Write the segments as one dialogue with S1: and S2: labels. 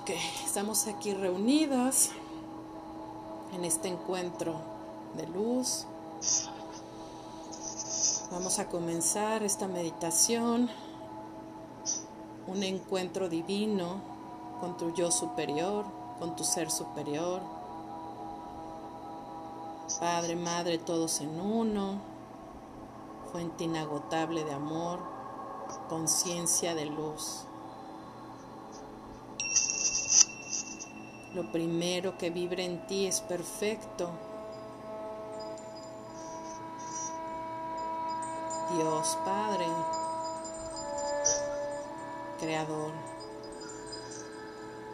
S1: Ok, estamos aquí reunidas en este encuentro de luz. Vamos a comenzar esta meditación, un encuentro divino con tu yo superior, con tu ser superior. Padre, Madre, todos en uno, fuente inagotable de amor, conciencia de luz. Lo primero que vibra en ti es perfecto. Dios Padre, Creador,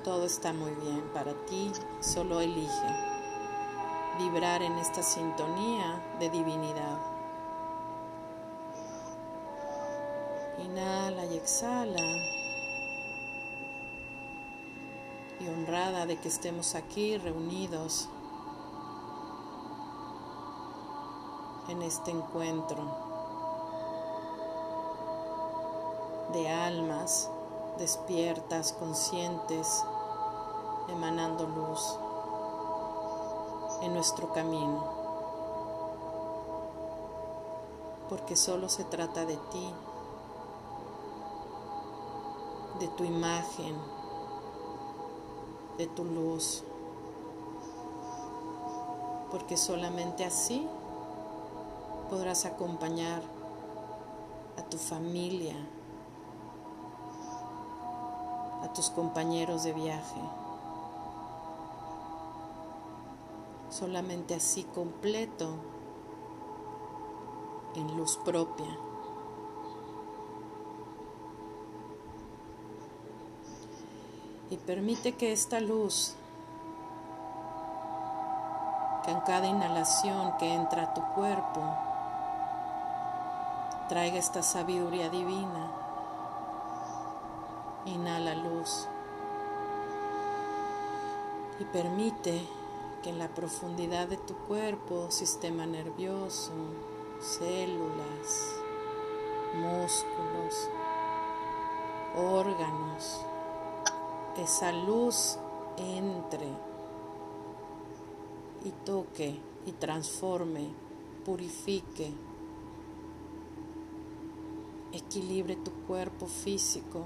S1: todo está muy bien para ti, solo elige vibrar en esta sintonía de divinidad. Inhala y exhala. Honrada de que estemos aquí reunidos en este encuentro de almas despiertas, conscientes, emanando luz en nuestro camino. Porque solo se trata de ti, de tu imagen, de tu luz, porque solamente así podrás acompañar a tu familia, a tus compañeros de viaje. Solamente así completo en luz propia. Y permite que esta luz, que en cada inhalación que entra a tu cuerpo, traiga esta sabiduría divina. Inhala luz y permite que en la profundidad de tu cuerpo, sistema nervioso, células, músculos, órganos, esa luz entre y toque y transforme, purifique, equilibre tu cuerpo físico.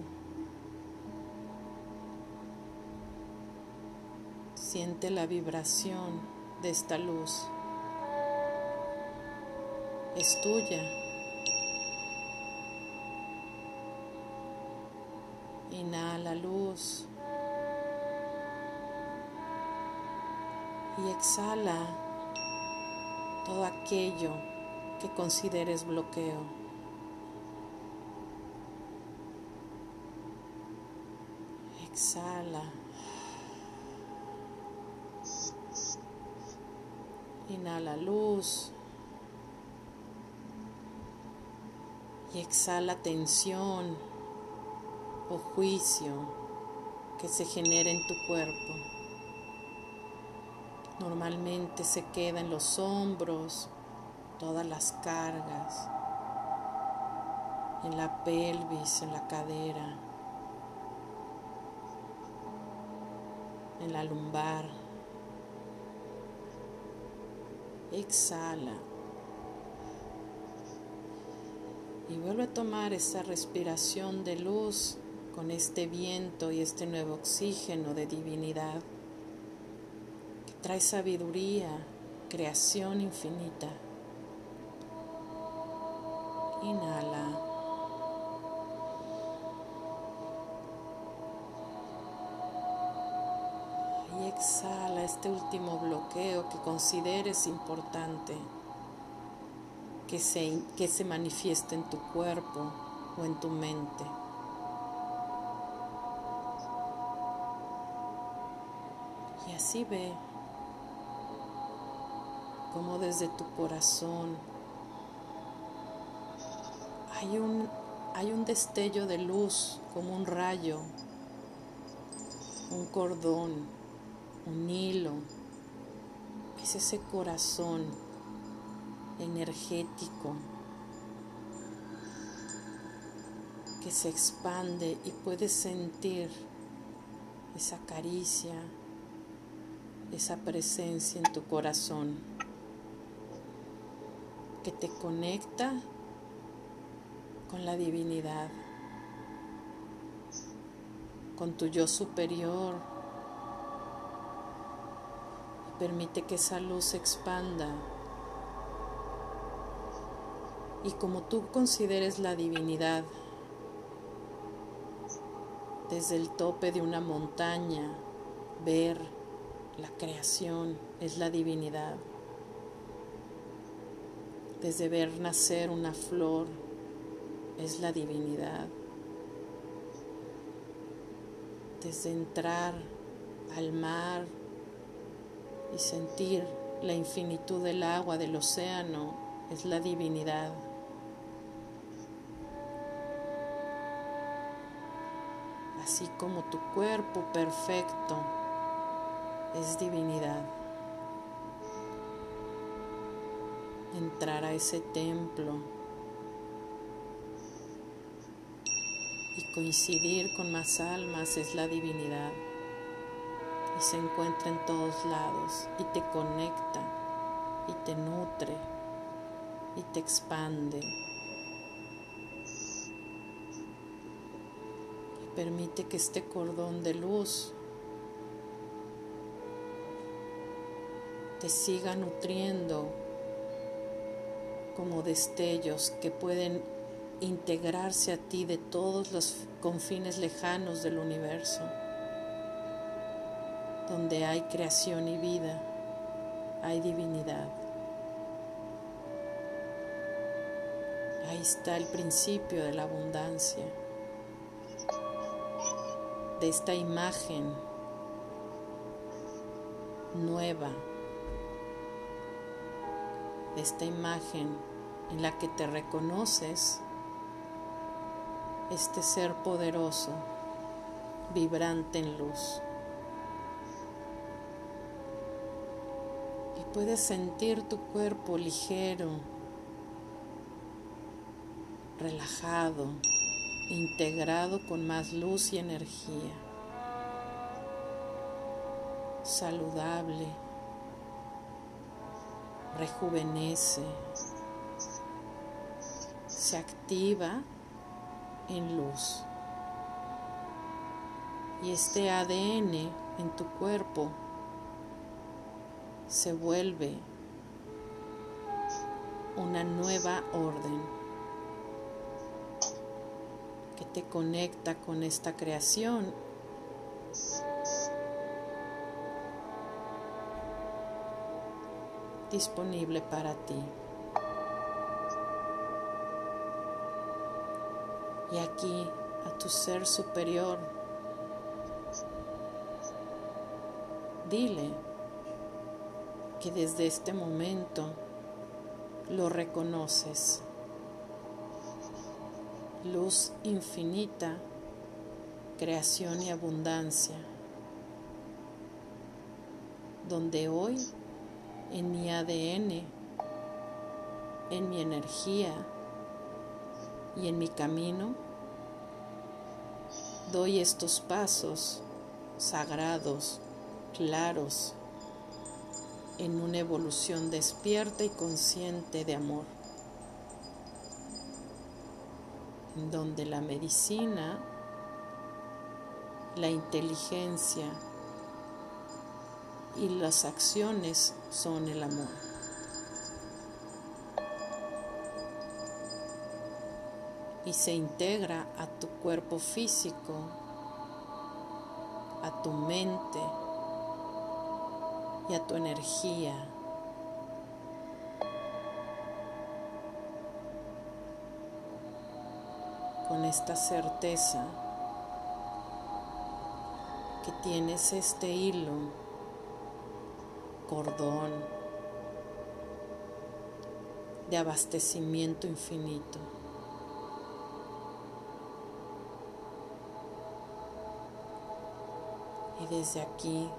S1: Siente la vibración de esta luz. Es tuya. Inhala luz. Y exhala todo aquello que consideres bloqueo. Exhala. Inhala luz. Y exhala tensión o juicio que se genera en tu cuerpo. Normalmente se queda en los hombros, todas las cargas, en la pelvis, en la cadera, en la lumbar. Exhala. Y vuelve a tomar esa respiración de luz con este viento y este nuevo oxígeno de divinidad trae sabiduría, creación infinita. Inhala. Y exhala este último bloqueo que consideres importante que se, que se manifieste en tu cuerpo o en tu mente. Y así ve como desde tu corazón hay un, hay un destello de luz, como un rayo, un cordón, un hilo. Es ese corazón energético que se expande y puedes sentir esa caricia, esa presencia en tu corazón que te conecta con la divinidad, con tu yo superior. Permite que esa luz se expanda. Y como tú consideres la divinidad, desde el tope de una montaña, ver la creación es la divinidad. Desde ver nacer una flor es la divinidad. Desde entrar al mar y sentir la infinitud del agua, del océano, es la divinidad. así como tu cuerpo perfecto es divinidad. Entrar a ese templo y coincidir con más almas es la divinidad. Y se encuentra en todos lados y te conecta y te nutre y te expande. Permite que este cordón de luz te siga nutriendo como destellos que pueden integrarse a ti de todos los confines lejanos del universo, donde hay creación y vida, hay divinidad. Ahí está el principio de la abundancia de esta imagen nueva, esta imagen en la que te reconoces, este ser poderoso, vibrante en luz. Y puedes sentir tu cuerpo ligero, relajado integrado con más luz y energía, saludable, rejuvenece, se activa en luz. Y este ADN en tu cuerpo se vuelve una nueva orden te conecta con esta creación. Disponible para ti. Y aquí a tu ser superior, dile que desde este momento lo reconoces luz infinita, creación y abundancia, donde hoy en mi ADN, en mi energía y en mi camino, doy estos pasos sagrados, claros, en una evolución despierta y consciente de amor. donde la medicina, la inteligencia y las acciones son el amor. Y se integra a tu cuerpo físico, a tu mente y a tu energía. con esta certeza que tienes este hilo, cordón de abastecimiento infinito. Y desde aquí,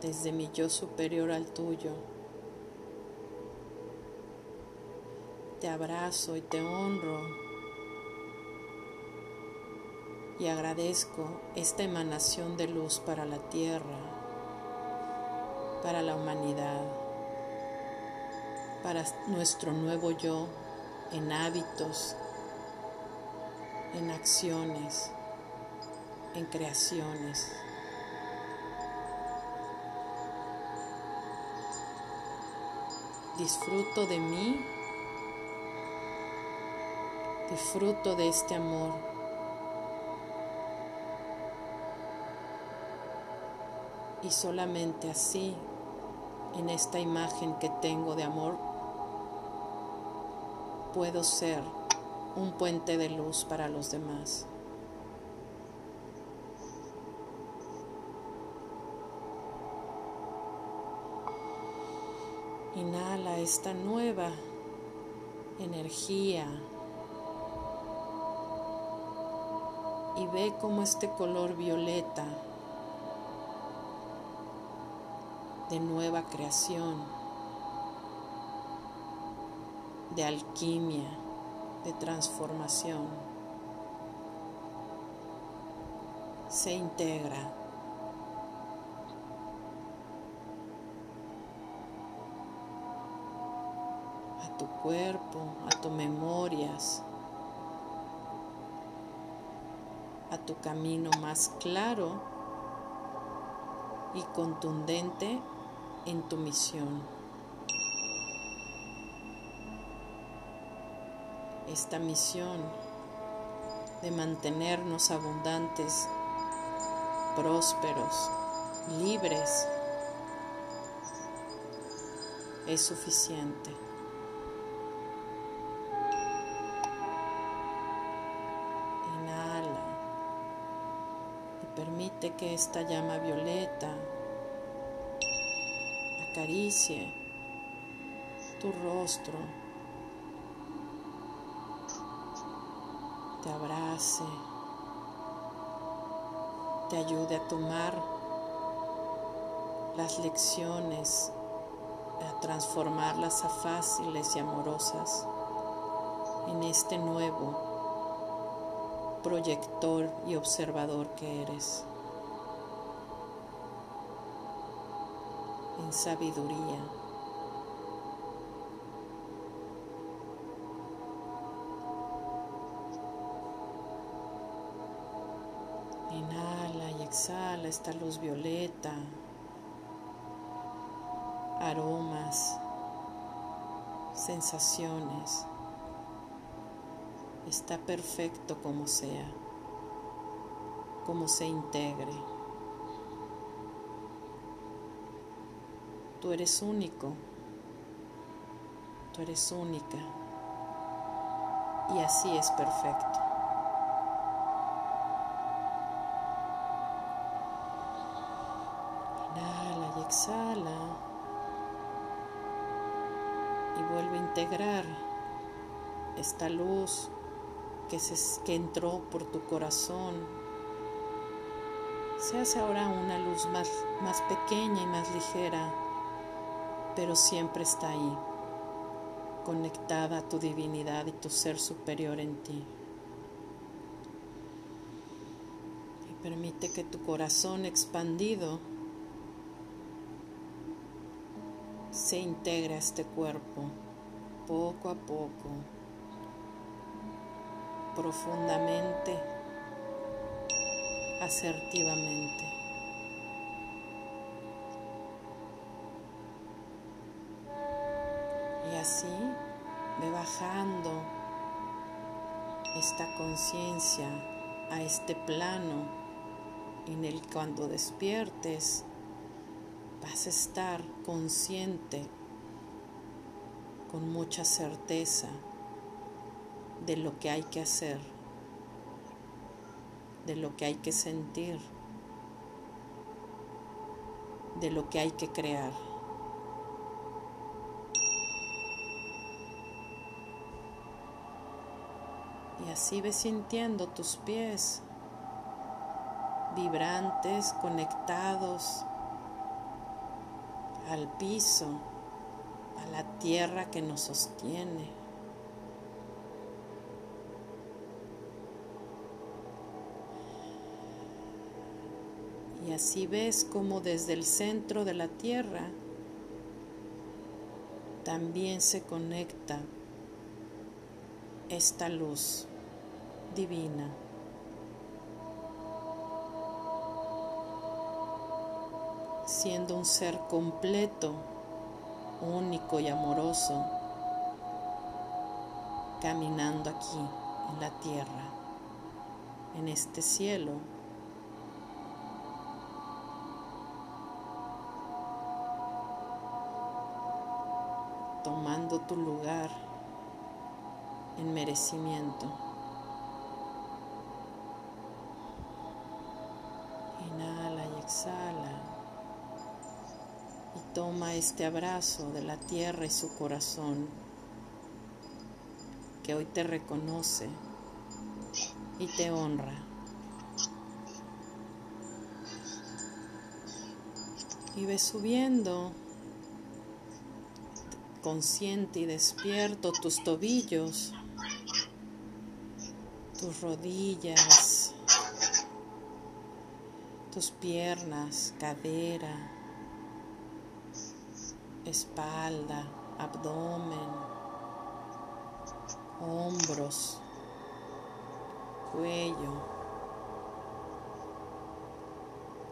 S1: desde mi yo superior al tuyo, te abrazo y te honro y agradezco esta emanación de luz para la tierra, para la humanidad, para nuestro nuevo yo en hábitos, en acciones, en creaciones. Disfruto de mí, disfruto de este amor. Y solamente así, en esta imagen que tengo de amor, puedo ser un puente de luz para los demás. Inhala esta nueva energía y ve cómo este color violeta de nueva creación, de alquimia, de transformación, se integra tu cuerpo, a tus memorias, a tu camino más claro y contundente en tu misión. Esta misión de mantenernos abundantes, prósperos, libres, es suficiente. Permite que esta llama violeta acaricie tu rostro, te abrace, te ayude a tomar las lecciones, a transformarlas a fáciles y amorosas en este nuevo proyector y observador que eres. En sabiduría. Inhala y exhala esta luz violeta, aromas, sensaciones está perfecto como sea, como se integre. Tú eres único, tú eres única. Y así es perfecto. Inhala y exhala. Y vuelve a integrar esta luz que, se, que entró por tu corazón. Se hace ahora una luz más, más pequeña y más ligera, pero siempre está ahí, conectada a tu divinidad y tu ser superior en ti. Y permite que tu corazón expandido se integre a este cuerpo poco a poco profundamente, asertivamente. Así ve bajando esta conciencia a este plano en el cuando despiertes vas a estar consciente con mucha certeza de lo que hay que hacer, de lo que hay que sentir, de lo que hay que crear. Y así ves sintiendo tus pies vibrantes, conectados al piso, a la tierra que nos sostiene. Y así ves como desde el centro de la tierra también se conecta esta luz divina. Siendo un ser completo, único y amoroso, caminando aquí en la tierra, en este cielo tomando tu lugar en merecimiento. Exhala. Y toma este abrazo de la tierra y su corazón que hoy te reconoce y te honra. Y ve subiendo consciente y despierto tus tobillos, tus rodillas, tus piernas, cadera, espalda, abdomen, hombros, cuello,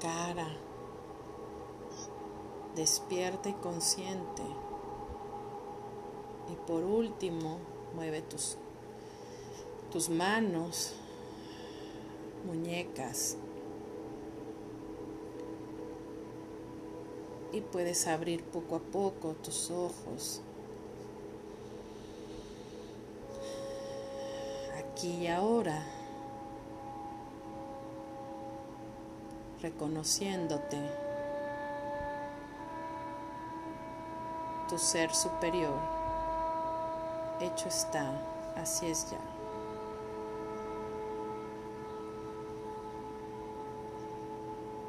S1: cara, despierta y consciente. Y por último, mueve tus, tus manos, muñecas. Y puedes abrir poco a poco tus ojos. Aquí y ahora. Reconociéndote. Tu ser superior hecho está, así es ya.